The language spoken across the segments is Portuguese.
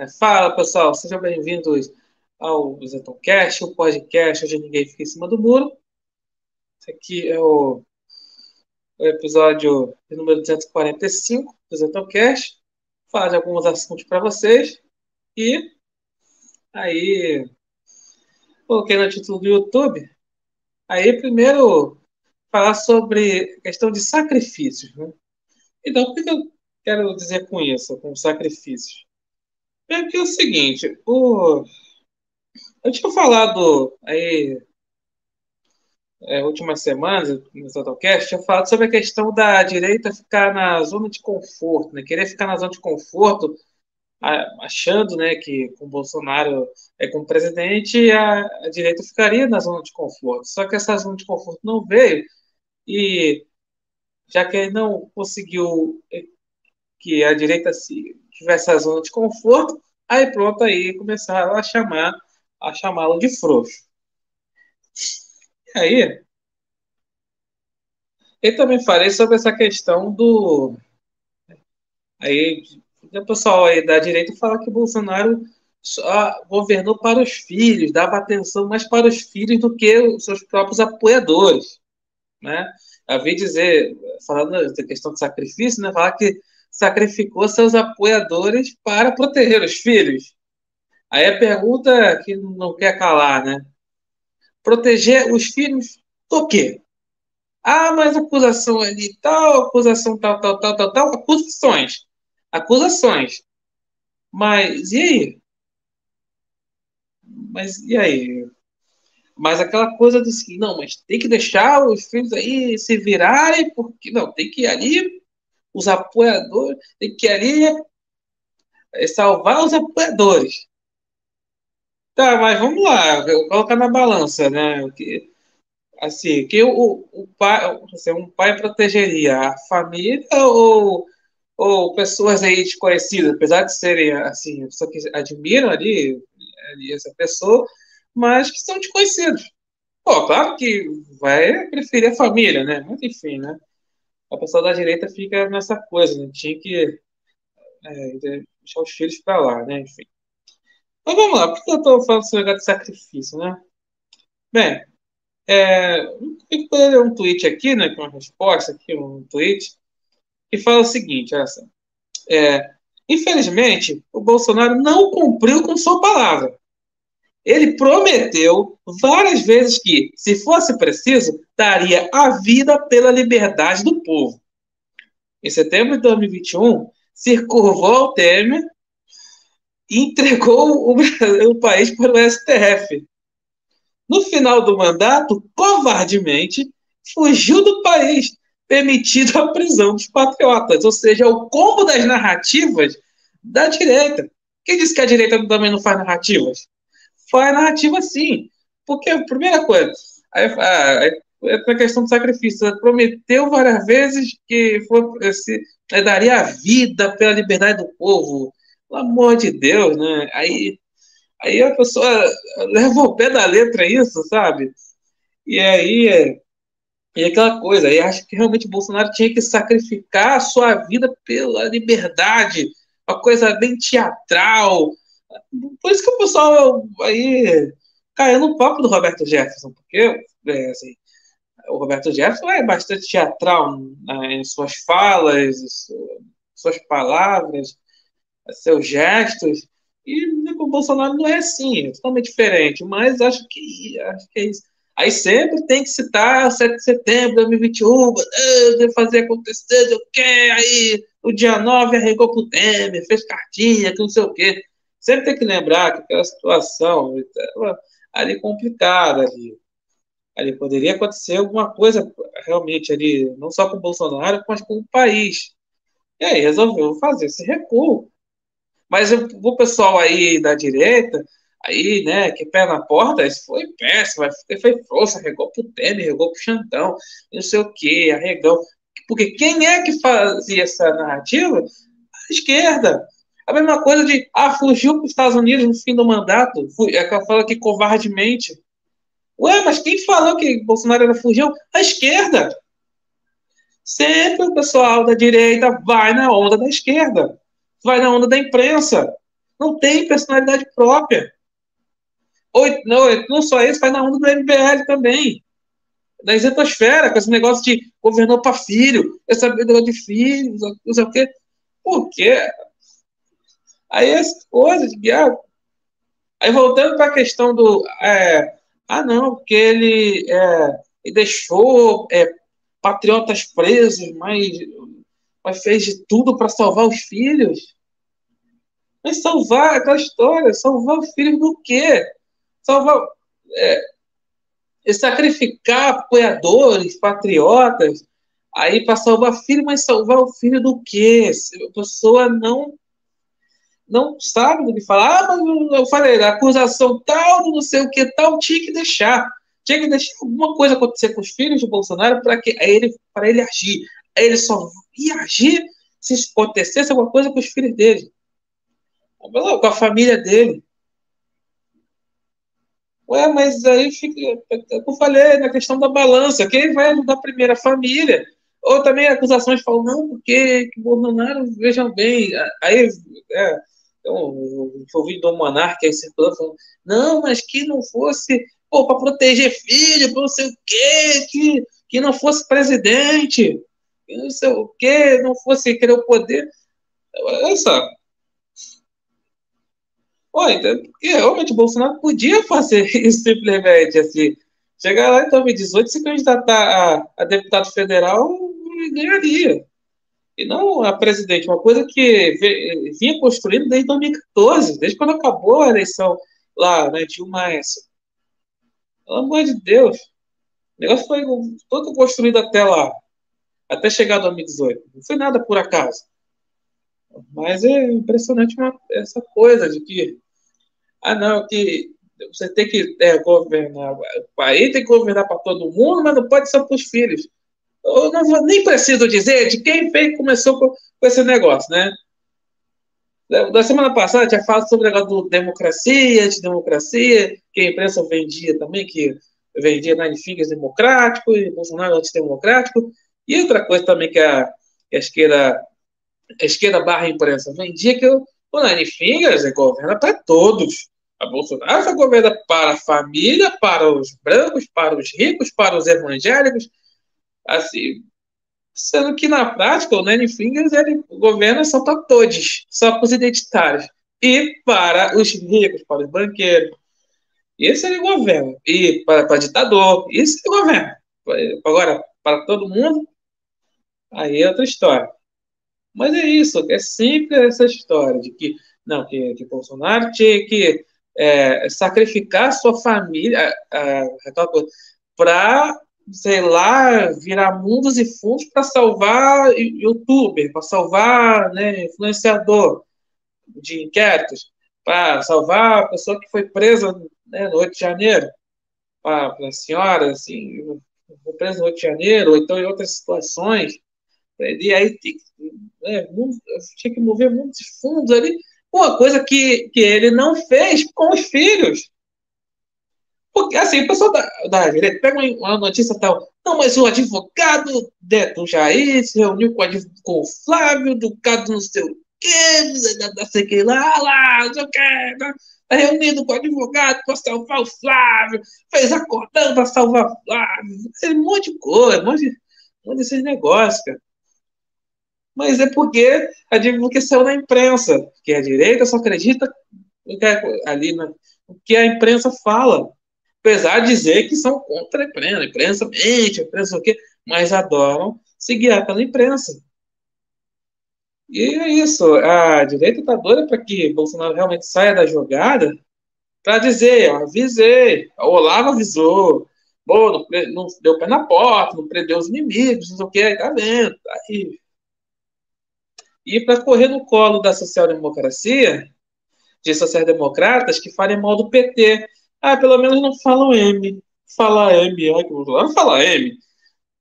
É, fala pessoal, sejam bem-vindos ao Zetoncast, o podcast onde ninguém fica em cima do muro. Esse aqui é o, o episódio número 245 do Zetoncast. Falar de alguns assuntos para vocês. E aí, coloquei no título do YouTube. Aí, primeiro, falar sobre questão de sacrifícios. Né? Então, o que eu quero dizer com isso, com sacrifícios? É que é o seguinte, o... eu tinha falado aí é, últimas semanas no Totalcast, tinha falado sobre a questão da direita ficar na zona de conforto, né? Querer ficar na zona de conforto, achando, né, que com Bolsonaro é como presidente, a, a direita ficaria na zona de conforto. Só que essa zona de conforto não veio e já que ele não conseguiu que a direita se tivesse a zona de conforto, aí pronto, aí começaram a chamar a chamá-lo de frouxo. E aí, eu também falei sobre essa questão do aí o pessoal aí da direita fala que Bolsonaro só governou para os filhos, dava atenção mais para os filhos do que os seus próprios apoiadores, né? Vi dizer, falando da questão de sacrifício, né, falar que sacrificou seus apoiadores para proteger os filhos. Aí a pergunta que não quer calar, né? Proteger os filhos do quê? Ah, mas acusação ali tal, acusação tal, tal, tal, tal, tal, acusações. Acusações. Mas e aí? Mas e aí? Mas aquela coisa do seguinte, não, mas tem que deixar os filhos aí se virarem, porque não, tem que ir ali os apoiadores, tem que ali é, salvar os apoiadores. Tá, mas vamos lá, colocar na balança, né? Que, assim, que o, o pai, assim, um pai protegeria a família ou, ou pessoas aí desconhecidas, apesar de serem, assim, pessoas que admiram ali, ali essa pessoa, mas que são desconhecidos. Pô, claro que vai preferir a família, né? Mas enfim, né? A pessoa da direita fica nessa coisa, né? Tinha que é, deixar os filhos para lá, né? Enfim. Mas vamos lá, por que eu estou falando sobre negócio de sacrifício, né? Bem, é, eu poderia ler um tweet aqui, né? Com uma resposta aqui, um tweet, que fala o seguinte, olha só. É, infelizmente, o Bolsonaro não cumpriu com sua palavra. Ele prometeu várias vezes que, se fosse preciso, daria a vida pela liberdade do povo. Em setembro de 2021, se curvou ao Temer e entregou o, o país para o STF. No final do mandato, covardemente, fugiu do país, permitido a prisão dos patriotas, ou seja, o combo das narrativas da direita. Quem disse que a direita também não faz narrativas? Foi a narrativa sim. Porque, a primeira coisa, a, questão do sacrifício. prometeu várias vezes que foi, se, é, daria a vida pela liberdade do povo. Pelo amor de Deus, né? Aí, aí a pessoa leva o pé da letra isso, sabe? E aí e aquela coisa, aí acho que realmente Bolsonaro tinha que sacrificar a sua vida pela liberdade, uma coisa bem teatral, por isso que o pessoal aí caiu no papo do Roberto Jefferson, porque é, assim, o Roberto Jefferson é bastante teatral né, em suas falas, suas palavras, seus gestos, e né, o Bolsonaro não é assim, é totalmente diferente, mas acho que, acho que é isso. Aí sempre tem que citar 7 de setembro de 2021, de fazer acontecer, o quê? Aí o dia 9 arregou pro Temer, fez cartinha, que não sei o quê sempre tem que lembrar que aquela situação estava ali complicada ali. Ali poderia acontecer alguma coisa realmente ali, não só com o Bolsonaro, mas com o país. E aí resolveu fazer esse recuo. Mas o pessoal aí da direita, aí, né, que pé na porta, isso foi péssimo, foi força, arregou pro Temer, arregou pro Xandão, não sei o que, arregão. Porque quem é que fazia essa narrativa? A esquerda. A mesma coisa de, ah, fugiu para os Estados Unidos no fim do mandato, é que fala que covardemente. Ué, mas quem falou que Bolsonaro era fugiu? A esquerda. Sempre o pessoal da direita vai na onda da esquerda, vai na onda da imprensa. não tem personalidade própria. Ou, não, não só isso, faz na onda do MBL também. Da isentosfera, com esse negócio de governou para filho, essa negócio de filhos, não sei o quê. Por quê? Aí as coisas ah, Aí voltando para a questão do. É, ah, não, porque ele, é, ele deixou é, patriotas presos, mas, mas fez de tudo para salvar os filhos. Mas salvar aquela história, salvar os filhos do quê? Salvar. É, sacrificar apoiadores, patriotas, aí para salvar filho, mas salvar o filho do quê? A pessoa não não sabe do que falar. Ah, mas eu falei, acusação tal, não sei o que tal, tinha que deixar. Tinha que deixar alguma coisa acontecer com os filhos de Bolsonaro para que ele, para ele agir. Ele só ia agir se acontecesse alguma coisa com os filhos dele. Com a família dele. Ué, mas aí fica. Eu falei na questão da balança. Quem vai ajudar primeiro a família? Ou também acusações falam, não, porque que Bolsonaro, vejam bem. Aí. É, então, ouvi do Monarca aí circulando, falando, não, mas que não fosse para proteger filho, para não sei o quê, que, que não fosse presidente, que não sei o quê, não fosse querer o poder. Olha só. Olha, então, porque realmente o Bolsonaro podia fazer isso simplesmente assim. Chegar lá em 2018, se candidatar a, a deputado federal, ganharia e não a presidente, uma coisa que vinha construindo desde 2014, desde quando acabou a eleição lá, né, Dilma Aécio. Pelo amor de Deus. O negócio foi todo construído até lá, até chegar 2018. Não foi nada por acaso. Mas é impressionante uma, essa coisa de que, ah, não, que você tem que é, governar, o país tem que governar para todo mundo, mas não pode ser para os filhos eu não vou, nem preciso dizer de quem fez, começou com, com, esse negócio, né? Da semana passada tinha falado sobre o negócio do democracia, antidemocracia, que a imprensa vendia também, que vendia Nine Fingers democrático e Bolsonaro antidemocrático. E outra coisa também que a, que a esquerda, a esquerda barra imprensa vendia, que o, o Nine Fingers é governa para todos. A Bolsonaro só governa para a família, para os brancos, para os ricos, para os evangélicos, Assim, sendo que na prática o Nanny Fingers ele governa só para todos, só para os identitários e para os ricos, para os banqueiros. Isso ele governa. E para, para ditador, isso ele governa. Agora, para todo mundo, aí é outra história. Mas é isso, é sempre essa história de que, não, que, que Bolsonaro tinha que é, sacrificar sua família para sei lá, virar mundos e fundos para salvar youtuber, para salvar né, influenciador de inquéritos, para salvar a pessoa que foi presa né, no 8 de janeiro, para a senhora, assim, foi presa no 8 de janeiro, ou então em outras situações. E aí né, tinha que mover muitos fundos ali, uma coisa que, que ele não fez com os filhos. Porque, assim, o pessoal da, da direita pega uma notícia tal. Não, mas o advogado do Jair se reuniu com, com o Flávio, do caso não sei o quê, não sei o que lá, lá, não sei o quê. Tá reunido com o advogado para salvar o Flávio, fez acordando para salvar o Flávio. Um monte de coisa, um monte, de, um monte desses negócios, cara. Mas é porque a divulgação saiu na imprensa, que a direita só acredita é ali na, que a imprensa fala apesar de dizer que são contra a imprensa, a imprensa mente, a imprensa o quê, mas adoram se guiar pela imprensa. E é isso, a direita está doida para que Bolsonaro realmente saia da jogada para dizer, eu avisei, o Olavo avisou, Bom, não, não, deu pé na porta, não prendeu os inimigos, não sei o que, tá vendo, tá aí. E para correr no colo da social-democracia, de social-democratas que falem mal do PT, ah, pelo menos não falam M. Fala M, ai que Não fala M.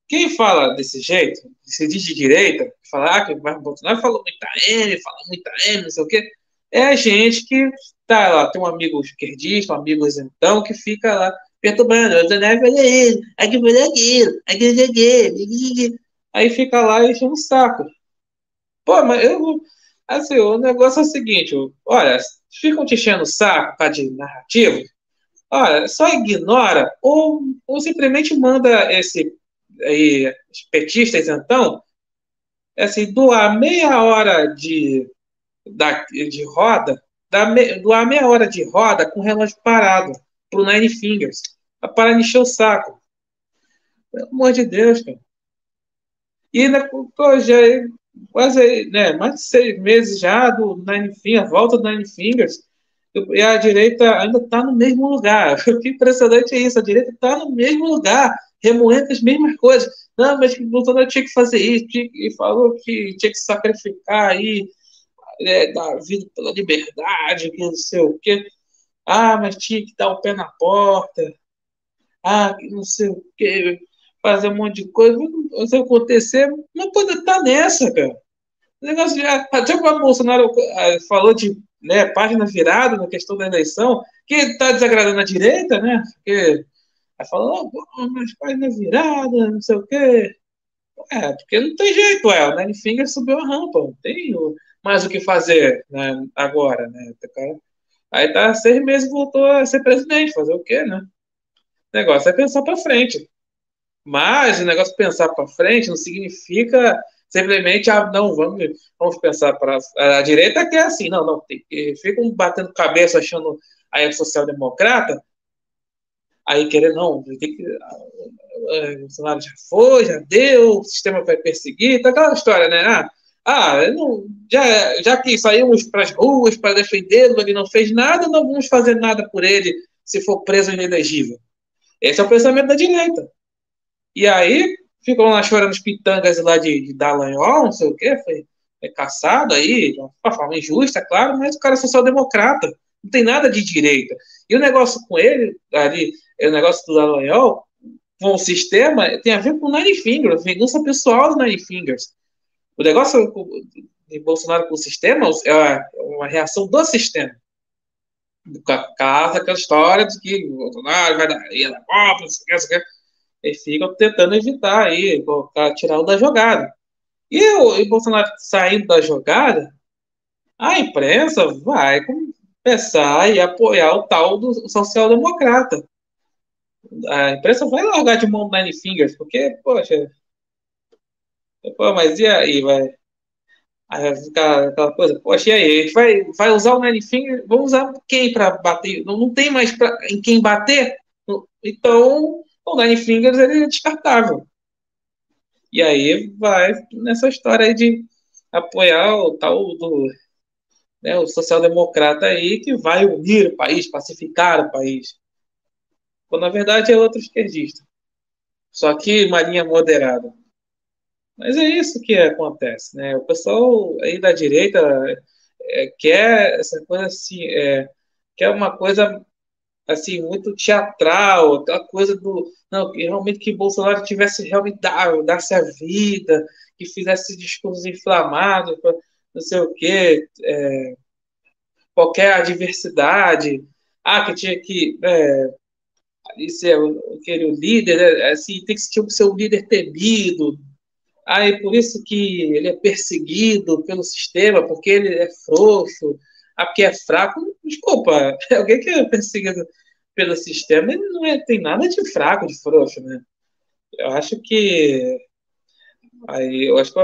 Quem fala desse jeito, se diz de direita, falar ah, que vai Bolsonaro falou muita M, fala muita M, não sei o quê, é a gente que tá lá, tem um amigo esquerdista, um amigo isentão, que fica lá perturbando, o Zanelli falou isso, aqui foi aquilo, aqui foi aquilo, aí fica lá e enche um saco. Pô, mas eu Assim, o negócio é o seguinte, olha, ficam te enchendo o saco por de narrativa, olha, só ignora ou, ou simplesmente manda esse aí, petistas, então, assim, doar meia hora de, da, de roda, doar meia hora de roda com relógio parado pro Nine Fingers, para encher o saco. Pelo amor de Deus, cara. E né, pô, já quase né, mais de seis meses já do Nine Fingers, volta do Nine Fingers, e a direita ainda está no mesmo lugar. O que impressionante é isso, a direita está no mesmo lugar, remoendo as mesmas coisas. Não, mas o Bolsonaro tinha que fazer isso, tinha, e falou que tinha que sacrificar aí, é, dar vida pela liberdade, que não sei o quê. Ah, mas tinha que dar o pé na porta. Ah, que não sei o quê fazer um monte de coisa, se acontecer, não pode estar nessa, cara. O negócio já. Até o Bolsonaro ah, falou de né, página virada na questão da eleição, que está desagradando a direita, né? Porque aí falou, oh, mas página virada, não sei o quê. É, porque não tem jeito, é, o Nelly Finger subiu a rampa, não tem mais o que fazer né, agora, né? Aí tá seis meses voltou a ser presidente, fazer o quê, né? O negócio é pensar para frente. Mas o negócio pensar para frente não significa simplesmente, ah, não, vamos, vamos pensar para a direita que é assim, não, não, tem, ficam batendo cabeça achando aí é social-democrata, aí querer, não, tem que, o Bolsonaro já foi, já deu, o sistema vai perseguir, tá aquela história, né? Ah, ah não, já, já que saímos para as ruas para defendê-lo, ele não fez nada, não vamos fazer nada por ele se for preso inelegível. Esse é o pensamento da direita. E aí ficam lá chorando os pitangas lá de, de Dallagnol, não sei o quê, foi, foi caçado aí, de uma forma injusta, claro, mas o cara é social-democrata, não tem nada de direita. E o negócio com ele, ali, o negócio do Dallagnol, com o sistema, tem a ver com o Nine Fingers, vingança pessoal do Nine Fingers. O negócio de Bolsonaro com o sistema é uma reação do sistema. Casa aquela história de que o Bolsonaro vai dar, ia dar golpe, não sei o que, eles ficam tentando evitar aí, colocar, tirar o da jogada. E o Bolsonaro saindo da jogada, a imprensa vai começar e apoiar o tal do social-democrata. A imprensa vai largar de mão Nine Fingers, porque, poxa. Pô, mas e aí, vai? Aí vai ficar aquela coisa, poxa, e aí? A gente vai, vai usar o Nine Fingers? Vamos usar quem para bater? Não, não tem mais pra, em quem bater? Então, o Nine Fingers ele é descartável. E aí vai nessa história de apoiar o tal do né, o social-democrata aí que vai unir o país, pacificar o país. Quando na verdade é outro esquerdista. Só que uma linha moderada. Mas é isso que acontece, né? O pessoal aí da direita é, quer essa coisa assim, é, quer uma coisa assim, muito teatral, aquela coisa do. Não, que realmente que Bolsonaro tivesse realmente dar, dasse a vida, que fizesse discursos inflamados, não sei o quê, é, qualquer adversidade. Ah, que tinha que. É, ser aquele o líder, né, assim, tem que ser o seu líder temido. Ah, é por isso que ele é perseguido pelo sistema, porque ele é frouxo ah, porque é fraco, desculpa, alguém que é perseguido pelo sistema, ele não é, tem nada de fraco, de frouxo, né? Eu acho que aí eu acho que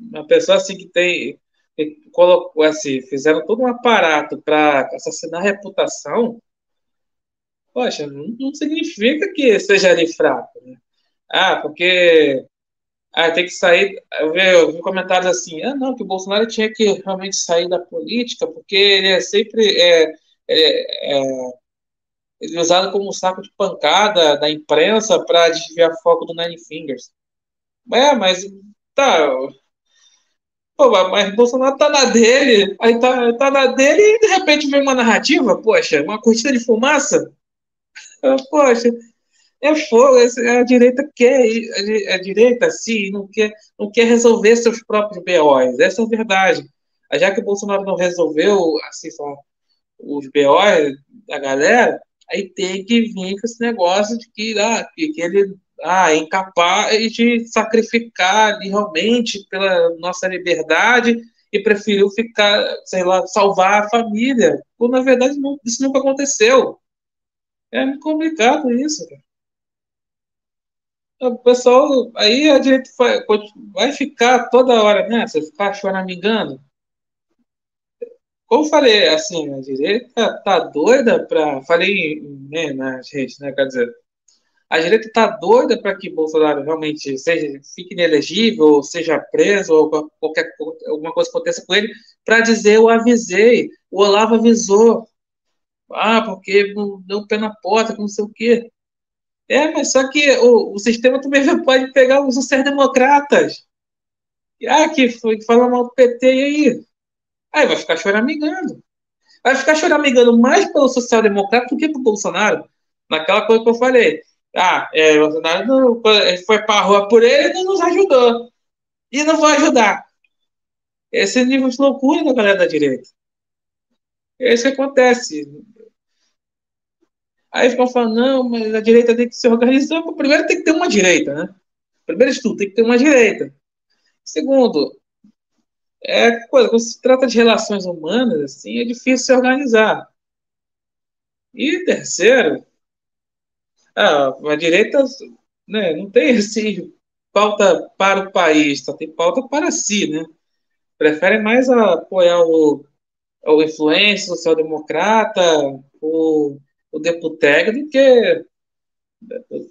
uma pessoa assim que tem que colocou assim, fizeram todo um aparato para assassinar a reputação, poxa, não, não significa que seja ali fraco, né? Ah, porque ah, tem que sair. Eu vi, eu vi comentários assim: ah, não, que o Bolsonaro tinha que realmente sair da política, porque ele é sempre. É, é, é, é usado como saco de pancada da imprensa para desviar foco do Nine Fingers. É, mas tá. Pô, mas Bolsonaro tá na dele, aí tá, tá na dele e de repente vem uma narrativa, poxa, uma cortina de fumaça. Poxa, é fogo, a direita quer, a direita, sim, não quer, não quer resolver seus próprios BOs, essa é a verdade. Já que o Bolsonaro não resolveu, assim, só, os BOs da galera, aí tem que vir com esse negócio de que, ah, que, que ele ah, é incapaz de sacrificar realmente pela nossa liberdade e preferiu ficar, sei lá, salvar a família. Quando, na verdade, não, isso nunca aconteceu. É complicado isso, cara. O pessoal, aí a direita vai, vai ficar toda hora nessa, ficar choramingando. Como falei, assim, a direita tá doida para. Falei né, nas redes, né? Quer dizer, a direita tá doida para que Bolsonaro realmente seja, fique inelegível, ou seja preso, ou qualquer alguma coisa aconteça com ele, para dizer eu avisei, o Olavo avisou. Ah, porque deu pé na porta, não sei o quê. É, mas só que o, o sistema também pode pegar os sociais-democratas. Ah, que foi falar mal do PT e aí? Aí vai ficar choramingando. Vai ficar choramingando mais pelo social-democrata do que pelo Bolsonaro. Naquela coisa que eu falei. Ah, é, o Bolsonaro não, foi para a rua por ele e não nos ajudou. E não vai ajudar. Esse é nível de loucura da galera da direita. É isso que acontece. Aí ficam falando, não, mas a direita tem que se organizar. Primeiro tem que ter uma direita, né? Primeiro de tudo, tem que ter uma direita. Segundo, é coisa, quando se trata de relações humanas, assim, é difícil se organizar. E terceiro, a, a direita né, não tem assim, pauta para o país, só tem pauta para si, né? Prefere mais apoiar o, o influência social-democrata, o o deputado do que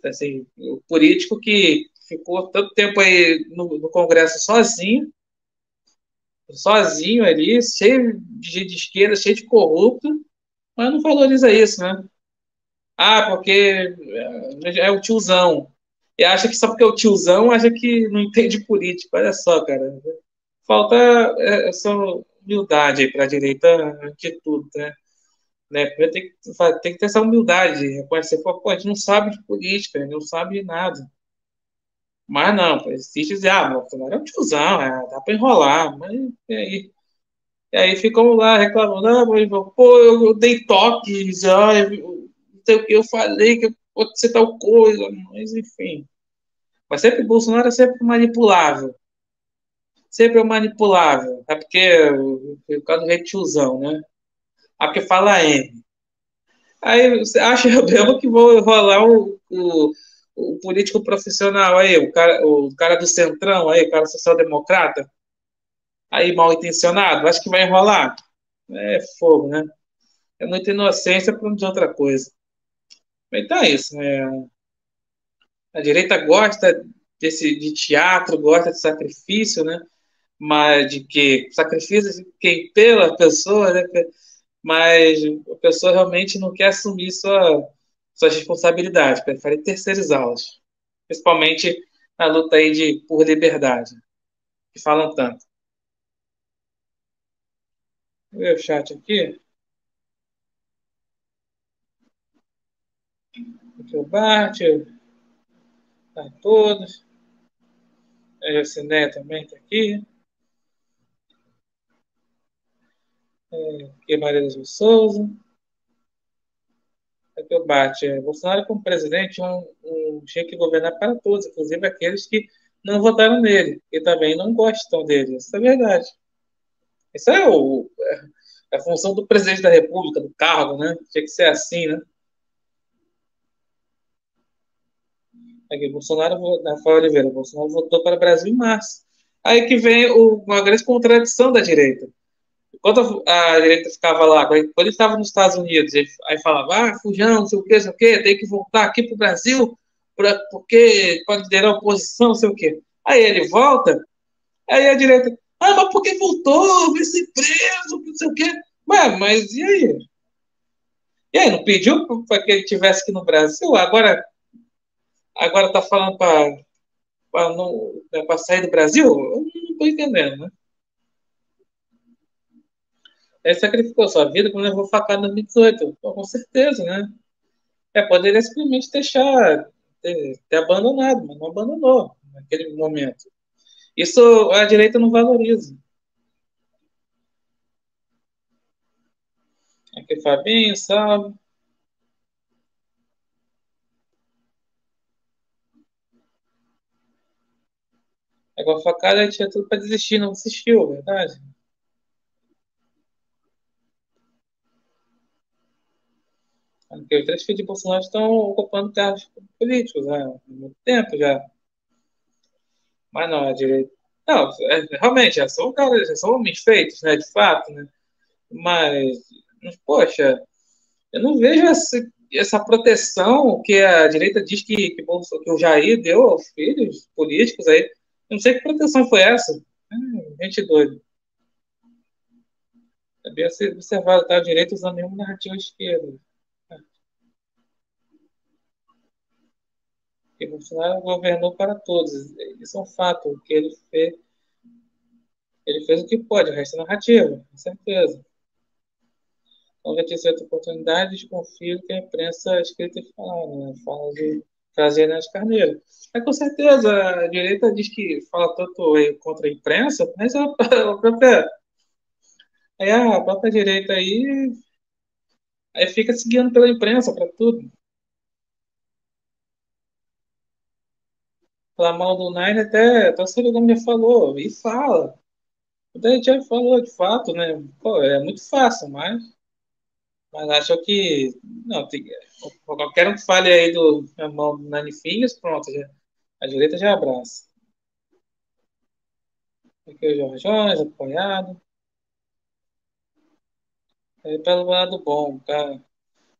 assim, o político que ficou tanto tempo aí no, no Congresso sozinho, sozinho ali, cheio de gente de esquerda, cheio de corrupto, mas não valoriza isso, né? Ah, porque é, é o tiozão. E acha que só porque é o tiozão, acha que não entende política. Olha só, cara. Falta é, essa humildade para a direita de tudo, né? Né? Tem, que, tem que ter essa humildade, reconhecer, pô, a gente não sabe de política, gente não sabe de nada. Mas não, existe dizer, ah, Bolsonaro é um tiozão, é, dá para enrolar, mas e aí? E aí ficam lá reclamando, ah, mas, pô, eu, dei toques, ah, o que eu falei, que pode ser tal coisa, mas enfim. Mas sempre Bolsonaro é sempre manipulável. Sempre é manipulável. É porque o caso rei tiozão, né? A que fala N. Aí você acha mesmo que vou rolar o, o, o, político profissional aí, o cara, o cara do centrão aí, o cara social-democrata, aí mal intencionado, acho que vai enrolar. É fogo, né? É muita inocência para não dizer outra coisa. Então é isso, né? A direita gosta desse, de teatro, gosta de sacrifício, né? Mas de que sacrifício quem pela pessoa, né? Mas a pessoa realmente não quer assumir sua, suas responsabilidades, prefere terceirizá-las, principalmente na luta aí de, por liberdade, que falam tanto. Vou ver o chat aqui. Aqui o Bart, tá todos. A Jaciné também está aqui. É, Guimarães de Souza. Aqui o bate. É, Bolsonaro, como presidente, um, um, tinha que governar para todos, inclusive aqueles que não votaram nele e também não gostam dele. Isso é verdade. Isso é, o, é a função do presidente da República, do cargo, né? Tinha que ser assim, né? Aqui, Bolsonaro, Rafael Oliveira, Bolsonaro votou para o Brasil em março. Aí que vem o, uma grande contradição da direita. Quando a direita ficava lá, quando ele estava nos Estados Unidos, ele, aí falava, ah, fujão, não sei o que, não sei o que, tem que voltar aqui para o Brasil, pra, porque pode liderar a oposição, não sei o que. Aí ele volta, aí a direita, ah, mas por que voltou? Vai ser preso, não sei o quê. Ué, mas e aí? E aí, não pediu para que ele tivesse aqui no Brasil? Agora agora tá falando para para sair do Brasil? Eu não estou entendendo, né? Ele sacrificou sua vida quando levou facada em 2018. Pô, com certeza, né? É, poderia simplesmente deixar, ter, ter abandonado, mas não abandonou naquele momento. Isso a direita não valoriza. Aqui, Fabinho, salve. Agora, facada tinha tudo para desistir, não desistiu, verdade? Porque os três filhos de Bolsonaro estão ocupando cargos políticos né, há muito tempo já. Mas não, a direita. Não, é, realmente, já são caras, já são homens feitos, né, de fato, né? Mas, mas poxa, eu não vejo essa, essa proteção que a direita diz que, que, Bolsonaro, que o Jair deu aos filhos políticos aí. Eu não sei que proteção foi essa. É, gente doida. É bem observado, tá? A direita usando nenhuma narrativa esquerda. Que Bolsonaro governou para todos. Isso é um fato. Que ele fez, ele fez o que pode, o resto é narrativa, com certeza. Então, já tive certa oportunidade, desconfio que a imprensa escrita e falada, né? fala de trazer nas carneiras. É com certeza, a direita diz que fala tanto contra a imprensa, mas a, própria. Aí a própria direita aí, aí fica seguindo pela imprensa para tudo. Falar mal do Nine até, o Serugão já falou, e fala. A gente já falou, de fato, né? Pô, é muito fácil, mas, mas acho que, não, tem, qualquer um que fale aí do mal do Nine Fingers, pronto, já, a direita já abraça. Aqui o Jorge Jones, apoiado. É pelo lado bom, tá?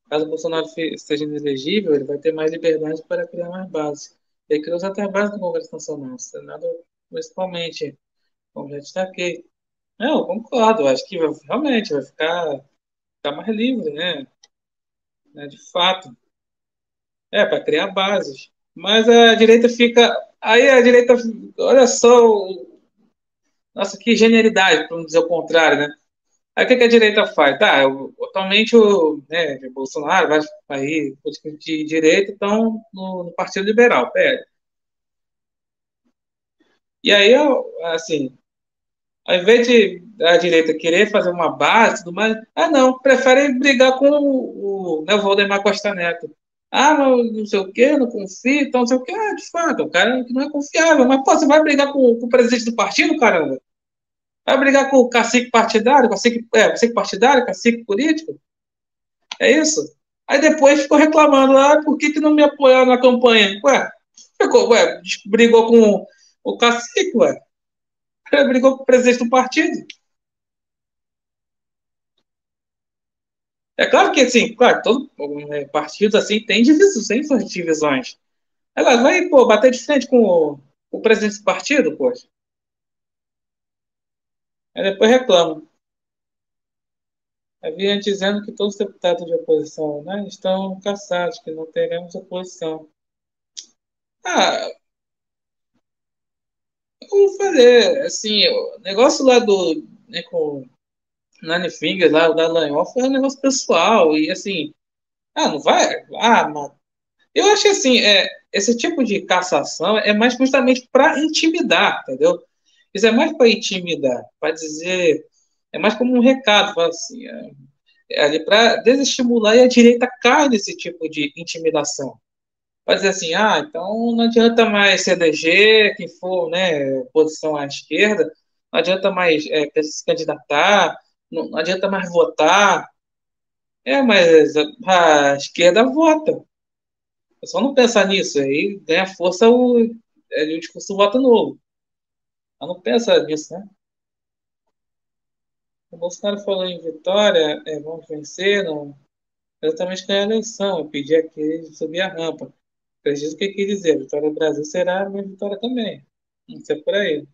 Caso o Bolsonaro esteja inelegível, ele vai ter mais liberdade para criar mais bases. Ele criou até a base do Congresso Nacional, Senado, principalmente, como já destaquei. Não, eu concordo, acho que vai, realmente vai ficar, ficar mais livre, né? né? De fato. É, para criar bases. Mas a direita fica. Aí a direita. Olha só. Nossa, que genialidade, para não dizer o contrário, né? Aí o que, que a direita faz? Tá, eu, atualmente o né, Bolsonaro, vários países de direita estão no, no, Partido Liberal, PL. E aí, assim, ao invés de a direita querer fazer uma base tudo mais, ah, não, preferem brigar com o, o, né, o Valdemar Costa Neto. Ah, não, não sei o quê, não confio, então não sei o quê. Ah, de fato, o cara que não é confiável. Mas, pô, você vai brigar com, com o presidente do partido, caramba? Vai brigar com o cacique partidário, cacique, é, cacique partidário, cacique político? É isso? Aí depois ficou reclamando, ah, por que, que não me apoiaram na campanha? Ué, ficou, ué, brigou com o cacique, ué. Brigou com o presidente do partido. É claro que, assim, claro, todo é, partido, assim, tem divisões, tem suas divisões. Ela vai, pô, bater de frente com o, o presidente do partido, poxa. Aí depois reclamam. Havia dizendo que todos os deputados de oposição né, estão caçados, que não teremos oposição. Ah, vamos fazer, assim, o negócio lá do, né, com Nine Fingers, lá, o da Lanhol, foi um negócio pessoal, e assim, ah, não vai, ah, mas eu acho que assim, é, esse tipo de cassação é mais justamente para intimidar, entendeu? Isso é mais para intimidar, para dizer, é mais como um recado, assim, é, é para desestimular e a direita cai nesse tipo de intimidação. Para dizer assim, ah, então não adianta mais se quem for, né, posição à esquerda, não adianta mais é, se candidatar, não, não adianta mais votar. É, mas a, a esquerda vota. É só não pensar nisso, aí ganha força o, é, o discurso do voto novo. Ela não pensa nisso, né? O Bolsonaro falou em vitória, é, vamos vencer, não. Exatamente ganhar a eleição, eu pedi a que ele subir a rampa. Acredito que quer dizer, vitória do Brasil será a minha vitória também. Não sei por aí.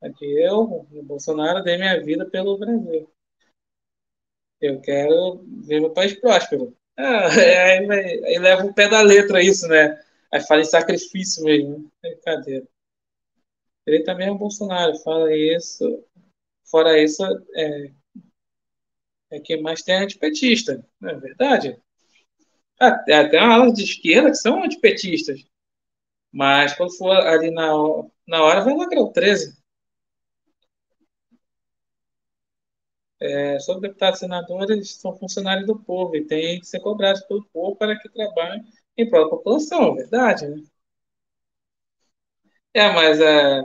Aqui eu, o Bolsonaro, dei minha vida pelo Brasil. Eu quero ver meu país próspero. Ah, aí, aí, leva o pé da letra isso, né? Aí fala em sacrifício mesmo. Né? Brincadeira. Ele também é um Bolsonaro, fala isso. Fora isso, é, é que mais tem antipetista, não é verdade? Até, até uma ala de esquerda que são antipetistas. Mas quando for ali na, na hora, vai lacrar o 13. É, sobre deputados e senadores, são funcionários do povo e têm que ser cobrados pelo povo para que trabalhem em prol da população, é verdade, né? É, mas é,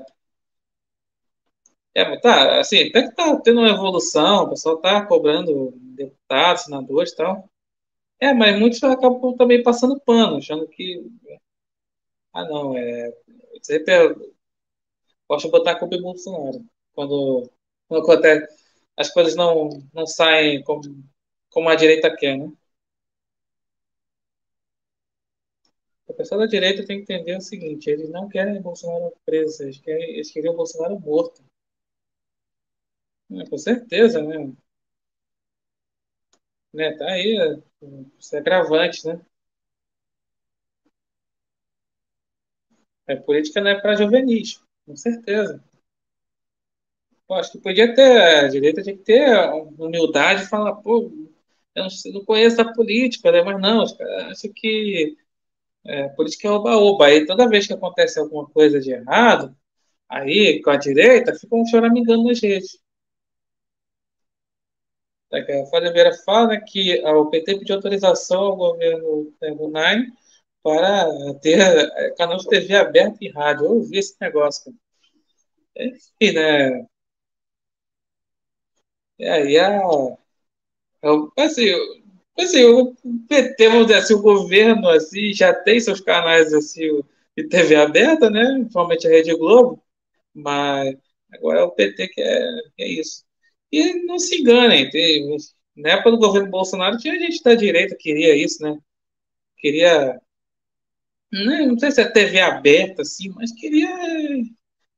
é, tá, assim, até que tá tendo uma evolução, o pessoal tá cobrando deputados, senadores e tal. É, mas muitos acabam também passando pano, achando que. Ah, não, é. Sempre gosto de botar a culpa em Bolsonaro. Quando, quando acontece, as coisas não, não saem como, como a direita quer, né? O pessoal da direita tem que entender o seguinte: eles não querem Bolsonaro preso, eles, querem, eles queriam Bolsonaro morto. É, com certeza, né? né? Tá aí, isso é gravante, né? É, política não é para juvenis, com certeza. Eu acho que podia ter, a direita tinha que ter humildade e falar, pô, eu não, conheço a política, né? mas não, acho que é, política é oba-oba. Aí toda vez que acontece alguma coisa de errado, aí com a direita, fica um choramingando nas redes. A Folha Oliveira fala que o PT pediu autorização ao governo Brunei para ter é, canal de TV aberto e rádio. Eu ouvi esse negócio. Enfim, né? E aí a. Assim, assim, o PT, vamos dizer assim, o governo assim, já tem seus canais assim, de TV aberta, né? Principalmente a Rede Globo, mas agora é o PT que é, que é isso. E não se enganem, tem, na época do governo Bolsonaro tinha gente da direita que queria isso, né? Queria. Né, não sei se é TV aberta, assim, mas queria.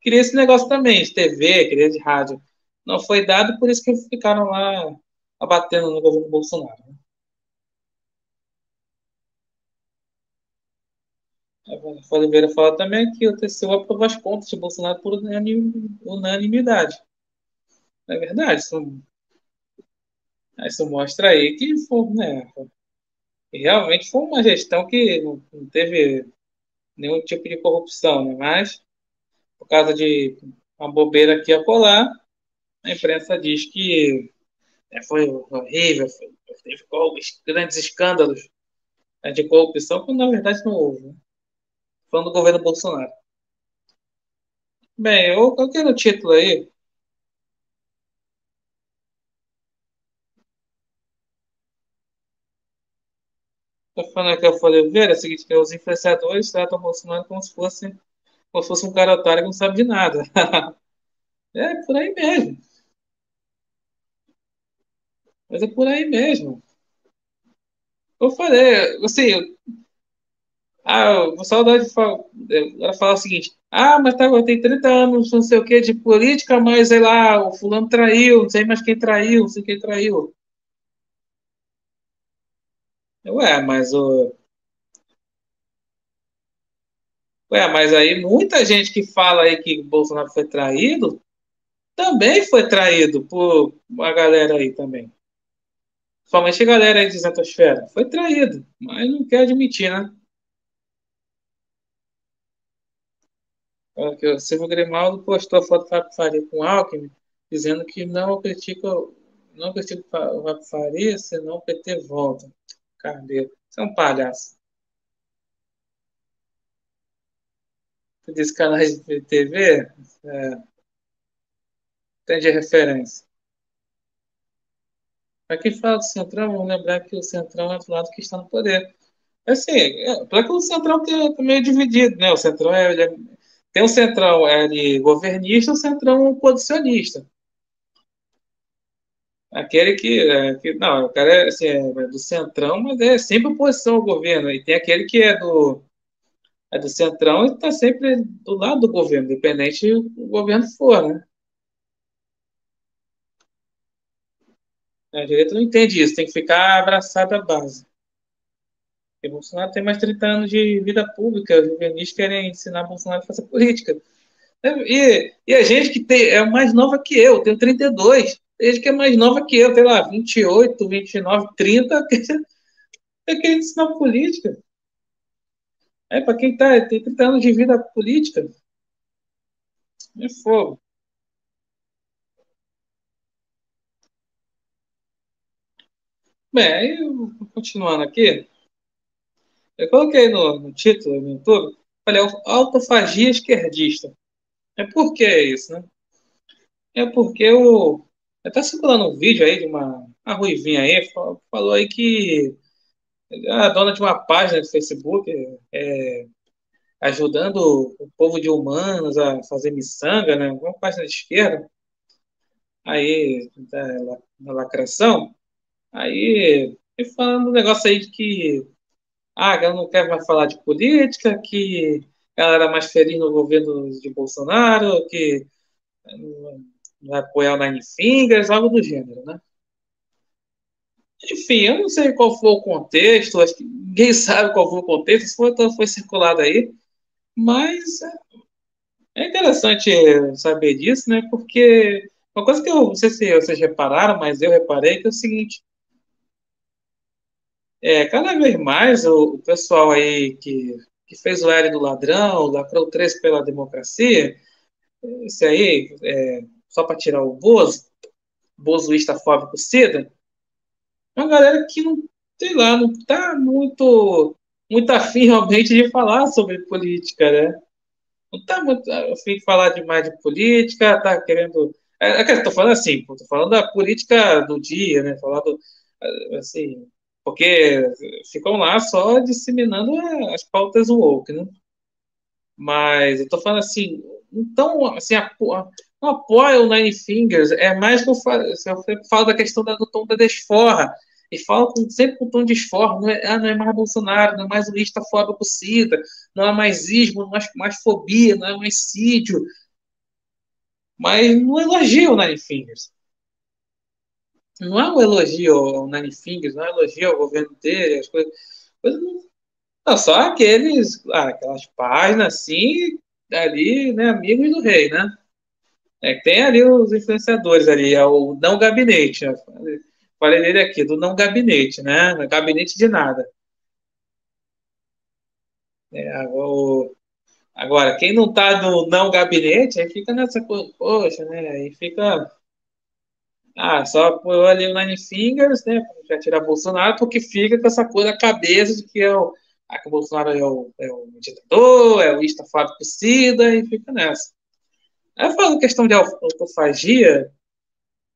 Queria esse negócio também, de TV, queria de rádio. Não foi dado, por isso que ficaram lá abatendo no governo Bolsonaro. Né? A Oliveira fala também que o TCU aprovou as contas de Bolsonaro por unanimidade. É verdade, isso, isso mostra aí que foi, né, realmente foi uma gestão que não, não teve nenhum tipo de corrupção, né? mas por causa de uma bobeira aqui a colar, a imprensa diz que né, foi horrível, foi, teve grandes escândalos né, de corrupção, quando na verdade não houve. Falando do governo Bolsonaro. Bem, eu coloquei no título aí Estou falando aqui, eu falei, ver, é o seguinte, que os influenciadores tratam o Bolsonaro como se fosse, como se fosse um cara otário que não sabe de nada. é por aí mesmo. Mas é por aí mesmo. Eu falei, assim, ah, o saudade de falar, ela o seguinte, ah, mas tá, tem 30 anos, não sei o que, de política, mas sei lá, o fulano traiu, não sei mais quem traiu, não sei quem traiu. Ué, mas o. Ué, mas aí muita gente que fala aí que Bolsonaro foi traído também foi traído por uma galera aí também. Somente a galera aí de Zentosfera. Foi traído, mas não quer admitir, né? O Silvio Grimaldo postou a foto do Fábio Faria com Alckmin, dizendo que não critica, não o Fábio Faria, senão o PT volta. Carneiro. Você é um palhaço. Tu disse canais de TV? É. Tem de referência. Para quem fala do Centrão, vamos lembrar que o Centrão é do lado que está no poder. Assim, é, para que o Centrão tenha meio dividido, né? O Centrão é, é, tem o Centrão é, governista e o Centrão posicionista. Aquele que, é, que não, o cara é, assim, é do centrão, mas é sempre oposição ao governo. E tem aquele que é do, é do centrão e está sempre do lado do governo, independente do governo for, né? A direita não entende isso, tem que ficar abraçado à base. Porque Bolsonaro tem mais 30 anos de vida pública, os juvenis querem ensinar Bolsonaro a fazer política. E, e a gente que tem, é mais nova que eu, tenho 32 desde que é mais nova que eu, sei lá, 28, 29, 30, é quem ensinar política. É para quem tá, tem 30 anos de vida política. É fogo. Bem, continuando aqui, eu coloquei no, no título no YouTube, falei, autofagia esquerdista. É por que isso, né? É porque o, Está circulando um vídeo aí de uma Ruivinha aí falou aí que a dona de uma página do Facebook é, ajudando o povo de humanos a fazer miçanga, né? Uma página de esquerda. Aí, na lacração, aí, falando um negócio aí de que, ah, ela não quer mais falar de política, que ela era mais feliz no governo de Bolsonaro, que vai apoiar o Nine Fingers, algo do gênero, né? Enfim, eu não sei qual foi o contexto, acho que ninguém sabe qual foi o contexto, se foi, então foi circulado aí, mas é interessante saber disso, né? Porque uma coisa que eu não sei se vocês repararam, mas eu reparei que é o seguinte: é, cada vez mais o, o pessoal aí que, que fez o L do ladrão, lacrou três pela democracia, isso aí, é, só para tirar o Bozo, bozoísta fóbico Cida, uma galera que não, sei lá, não tá muito, muito afim realmente de falar sobre política, né? Não tá muito afim de falar demais de política, tá querendo. É, é, tô falando assim, tô falando da política do dia, né? Falando assim, porque ficam lá só disseminando as pautas woke, né? Mas eu tô falando assim, então, assim, apoia o Nine Fingers, é mais que eu falo, eu falo da questão do tom da desforra, e fala com, sempre com tom de desforra, não é, ah, não é mais Bolsonaro, não é mais lista fora do CIDA, não é mais ismo, não é mais fobia, não é mais sídio, mas não elogia o Nine Fingers. Não é um elogio ao Nine Fingers, não é um elogio ao governo dele, as coisas, coisas não, não, só aqueles, ah, aquelas páginas assim, ali, né, amigos do rei, né? É, tem ali os influenciadores ali, é o não gabinete. Né? Falei dele aqui, do não gabinete, né? Não é gabinete de nada. É, o, agora, quem não tá no não gabinete, aí fica nessa coisa, poxa, né? Aí fica. Ah, só apoiou ali o Nine Fingers, né? Já tirar Bolsonaro, porque fica com essa coisa na cabeça de que é o, ah, que o Bolsonaro é o, é o ditador, é o estafado e fica nessa. Aí falando questão de autofagia,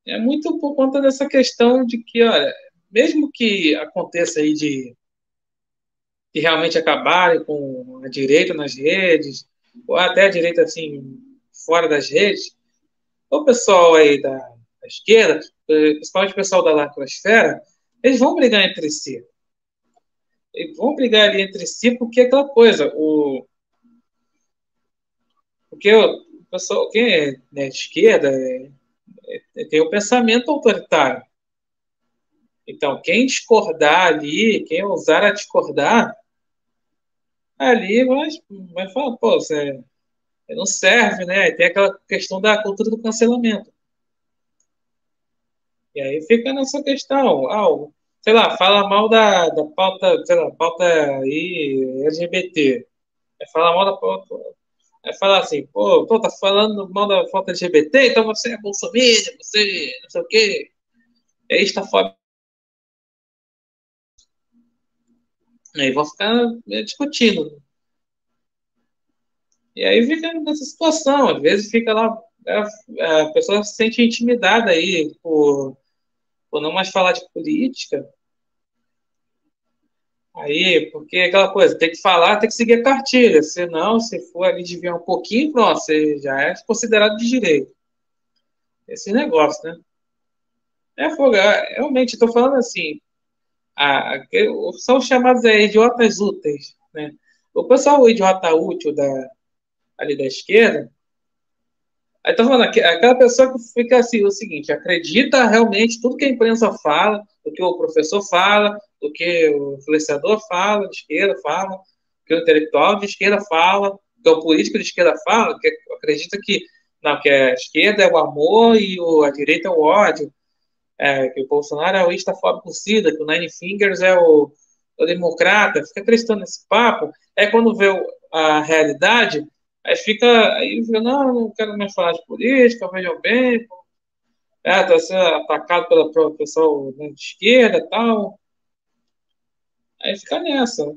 é muito por conta dessa questão de que, olha, mesmo que aconteça aí de, de realmente acabarem com a direita nas redes, ou até a direita, assim, fora das redes, o pessoal aí da, da esquerda, principalmente o pessoal da lacrosfera, eles vão brigar entre si. Eles vão brigar ali entre si porque é aquela coisa, o... Porque o, pessoal, quem é né, de esquerda é, é, tem o um pensamento autoritário. Então, quem discordar ali, quem ousar a discordar, ali vai, vai falar, pô, você não serve, né? tem aquela questão da cultura do cancelamento. E aí fica nessa questão, ah, sei lá, fala mal da, da pauta, sei lá, pauta aí LGBT. Fala mal da pauta, Aí fala assim, pô, pô, tá falando mal da falta LGBT, então você é bolsominion, você não sei o quê. E está fora. Aí vão ficar discutindo. E aí fica nessa situação, às vezes fica lá, a, a pessoa se sente intimidada aí por, por não mais falar de política, Aí, porque é aquela coisa, tem que falar, tem que seguir a cartilha, senão, se for ali desviar um pouquinho, pronto, você já é considerado de direito. Esse negócio, né? É, fogo, é, realmente, estou falando assim, a, a, são chamados aí idiotas úteis, né? O pessoal, o idiota útil da, ali da esquerda, aí tô falando, aquela pessoa que fica assim, o seguinte, acredita realmente tudo que a imprensa fala, o que o professor fala, do que o influenciador fala, de esquerda fala, que o intelectual de esquerda fala, que o político de esquerda fala, que acredita que não, que a esquerda é o amor e o, a direita é o ódio, é, que o Bolsonaro é o istafóbico cida, que o Nine Fingers é o, o democrata, fica acreditando nesse papo, é quando vê a realidade, aí fica, aí fica, não, não quero mais falar de política, vejam bem, é, tá sendo atacado pela, pelo pessoal né, de esquerda tal, Aí fica nessa.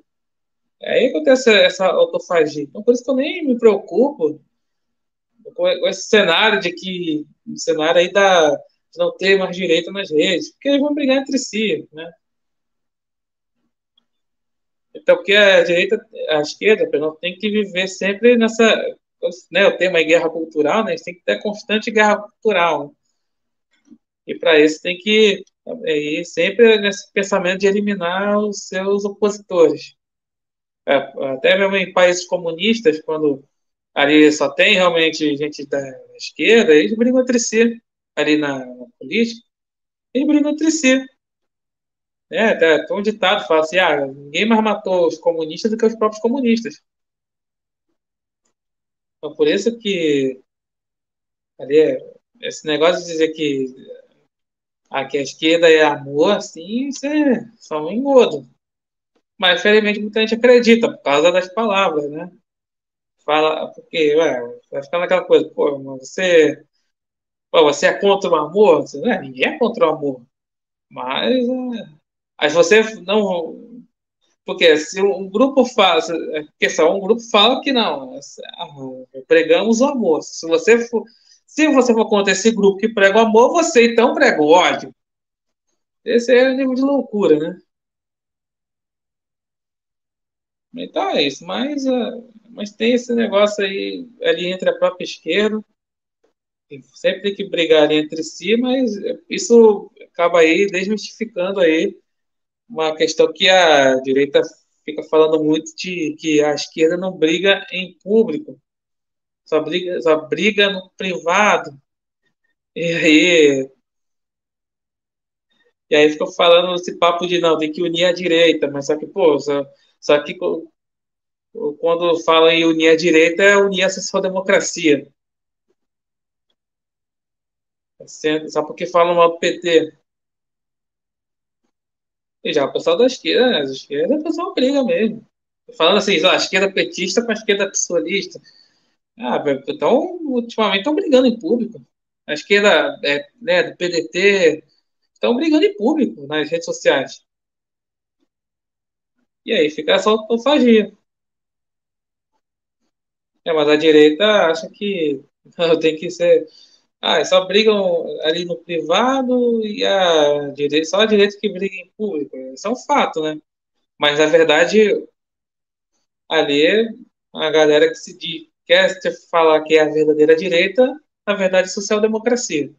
Aí acontece essa autofagia. Então, por isso que eu nem me preocupo com esse cenário de que. O cenário aí da de não ter mais direita nas redes, porque eles vão brigar entre si, né? Então, porque a direita, a esquerda, perdão, tem que viver sempre nessa, né, o tema é guerra cultural, né, tem que ter constante guerra cultural. Né? E para isso tem que é, ir sempre nesse pensamento de eliminar os seus opositores. É, até mesmo em países comunistas, quando ali só tem realmente gente da esquerda, eles brigam entre si, ali na, na política, eles brigam entre si. É, tem um ditado fala assim, ah, ninguém mais matou os comunistas do que os próprios comunistas. Então, por isso que ali, esse negócio de dizer que a esquerda é amor, assim, isso é só um engodo. Mas, felizmente, muita gente acredita por causa das palavras, né? Fala, porque, ué, vai ficar naquela coisa, pô, você, pô, você é contra o amor? Você, né? Ninguém é contra o amor. Mas, é, aí você não. Porque se um grupo fala, porque só um grupo fala que não, ah, pregamos o amor. Se você for, se você for contra esse grupo que prega o amor, você então prega o ódio. Esse é o nível de loucura, né? Então é isso, mas, mas tem esse negócio aí ali entre a própria esquerda, sempre tem que brigar entre si, mas isso acaba aí desmistificando aí uma questão que a direita fica falando muito de que a esquerda não briga em público, só briga, só briga no privado. E aí, e aí fica falando esse papo de não, tem que unir a direita, mas só que, pô, só, só que quando fala em unir a direita, é unir a social-democracia. Só porque falam mal do PT. E já o pessoal da esquerda, né? A esquerda, o pessoal briga mesmo. Falando assim, a esquerda petista com a esquerda psolista. Ah, então, ultimamente estão brigando em público. A esquerda é, né, do PDT estão brigando em público nas redes sociais. E aí fica essa autofagia. É, mas a direita acha que tem que ser. Ah, só brigam ali no privado e a direita, só a direita que briga em público. Isso é um fato, né? Mas na verdade, ali a galera que se diz, quer falar que é a verdadeira direita, na verdade, social-democracia.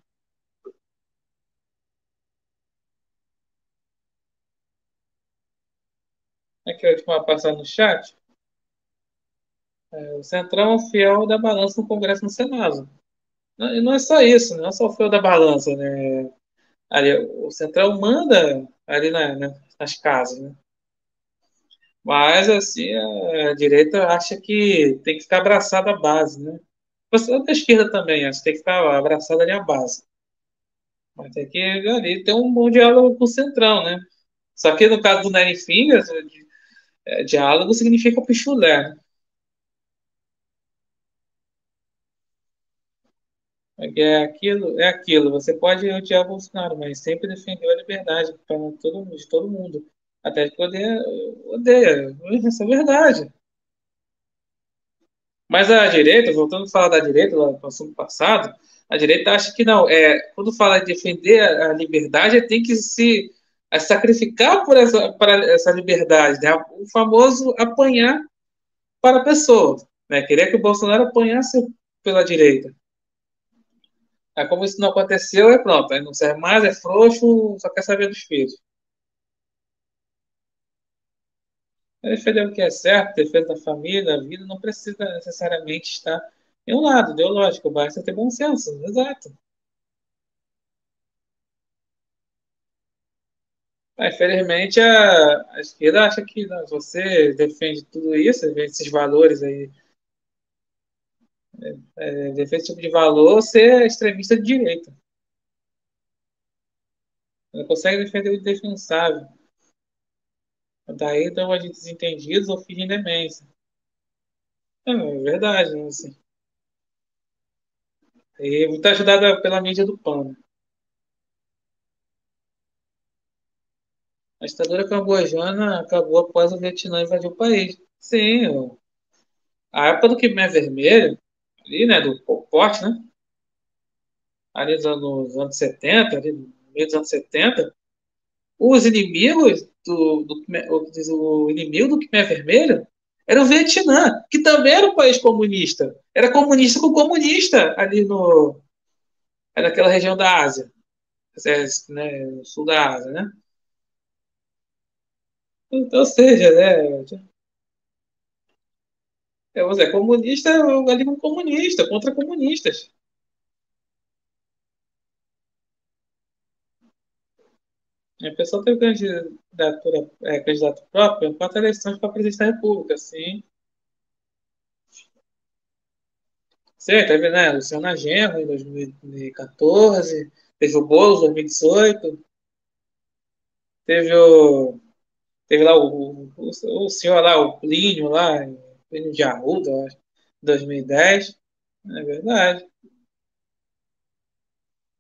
Aqui a última passada no chat. É, o Centrão é fiel da balança no Congresso e no Senado. Não, não é só isso, não é só o fiel da balança, né? Ali, o Centrão manda ali na, na, nas casas, né? Mas, assim, a direita acha que tem que ficar abraçada à base, né? Da esquerda também, acha que tem que ficar abraçada ali à base. Mas tem que ali ter um bom diálogo com o Centrão, né? Só que no caso do Nine Fingers, é, diálogo significa pichulé, né? É aquilo, é aquilo. Você pode odiar o Bolsonaro, mas sempre defendeu a liberdade para todo, de todo mundo. Até que odeia, odeia. Isso é verdade. Mas a direita, voltando a falar da direita, lá no assunto passado, a direita acha que não. É, quando fala de defender a, liberdade, tem que se sacrificar por essa, para essa liberdade. Né? O famoso apanhar para a pessoa. Né? Queria que o Bolsonaro apanhasse pela direita. Aí, como isso não aconteceu, é pronto. Aí não serve mais, é frouxo, só quer saber dos filhos. defender o que é certo, defesa da família, da vida, não precisa necessariamente estar em um lado ideológico, basta ter bom senso, exato. infelizmente, a, a, esquerda acha que não, você defende tudo isso, esses valores aí, é, é, defende esse tipo de valor, é extremista de direita. Não consegue defender o indefensável. Daí estão a gente desentendidos ou fingem demência. É, é verdade, né, assim. E muito ajudada pela mídia do pano. A ditadura cambojana acabou após o Vietnã invadir o país. Sim, a época do Khmer Vermelho, ali, né, do Pol Pot, né? ali nos anos 70, ali no meio dos anos 70, os inimigos do, do o inimigo do Khmer Vermelho era o Vietnã, que também era um país comunista. Era comunista com comunista ali no naquela região da Ásia, né, sul da Ásia, né? Então, ou seja, né? É, você é comunista ali com comunista, contra comunistas. A pessoa tem candidatura, é, candidato próprio enquanto eleições para presidente da República, sim. Sim, teve, né, Luciana Genro em 2014, teve o Boulos em 2018, teve o, teve lá o, o, o senhor lá, o Plínio lá, Plínio de Arruda, acho, em 2010, é verdade.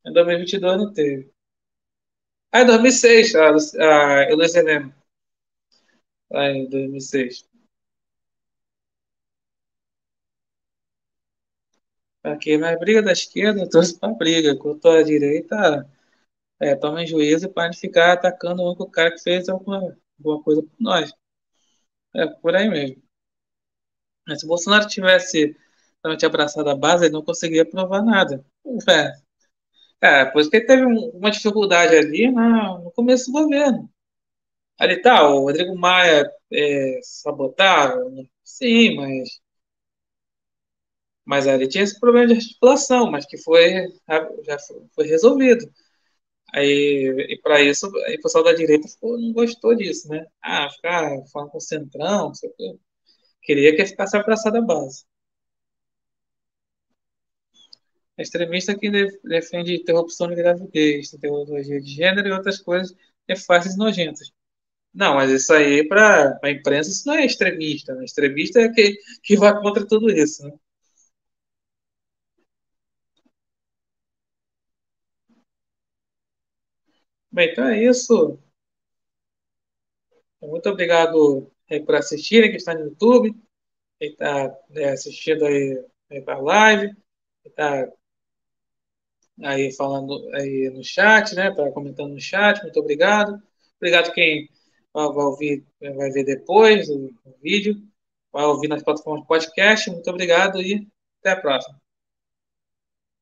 Em 2022 não teve. Ah, em 2006, a, a Heloísa Helena. Lá em 2006. Aqui na briga da esquerda, eu torço pra briga. Quanto à direita, é, toma juízo para não ficar atacando o único cara que fez alguma, alguma coisa por nós. É por aí mesmo. Mas se o Bolsonaro tivesse realmente abraçado a base, ele não conseguiria provar nada. É, é por que ele teve uma dificuldade ali na, no começo do governo. Ali tá, o Rodrigo Maia é, sabotava, sim, mas mas ali tinha esse problema de articulação, mas que foi já foi resolvido. Aí, e para isso, aí o pessoal da direita ficou, não gostou disso, né? Ah, ficar falando com o centrão, não sei o quê. Queria que ficasse abraçado a base. extremista que defende interrupção de gravidez, teologia de gênero e outras coisas nefastas e nojentas. Não, mas isso aí, para a imprensa, isso não é extremista. Né? Extremista é que, que vai contra tudo isso. Né? Bem, então é isso. Muito obrigado aí por assistirem, que está no YouTube, quem está né, assistindo aí, aí para a live, quem está aí falando aí no chat, né? Tá comentando no chat, muito obrigado. Obrigado quem vai ouvir, vai ver depois o, o vídeo, vai ouvir nas plataformas de podcast. Muito obrigado e até a próxima.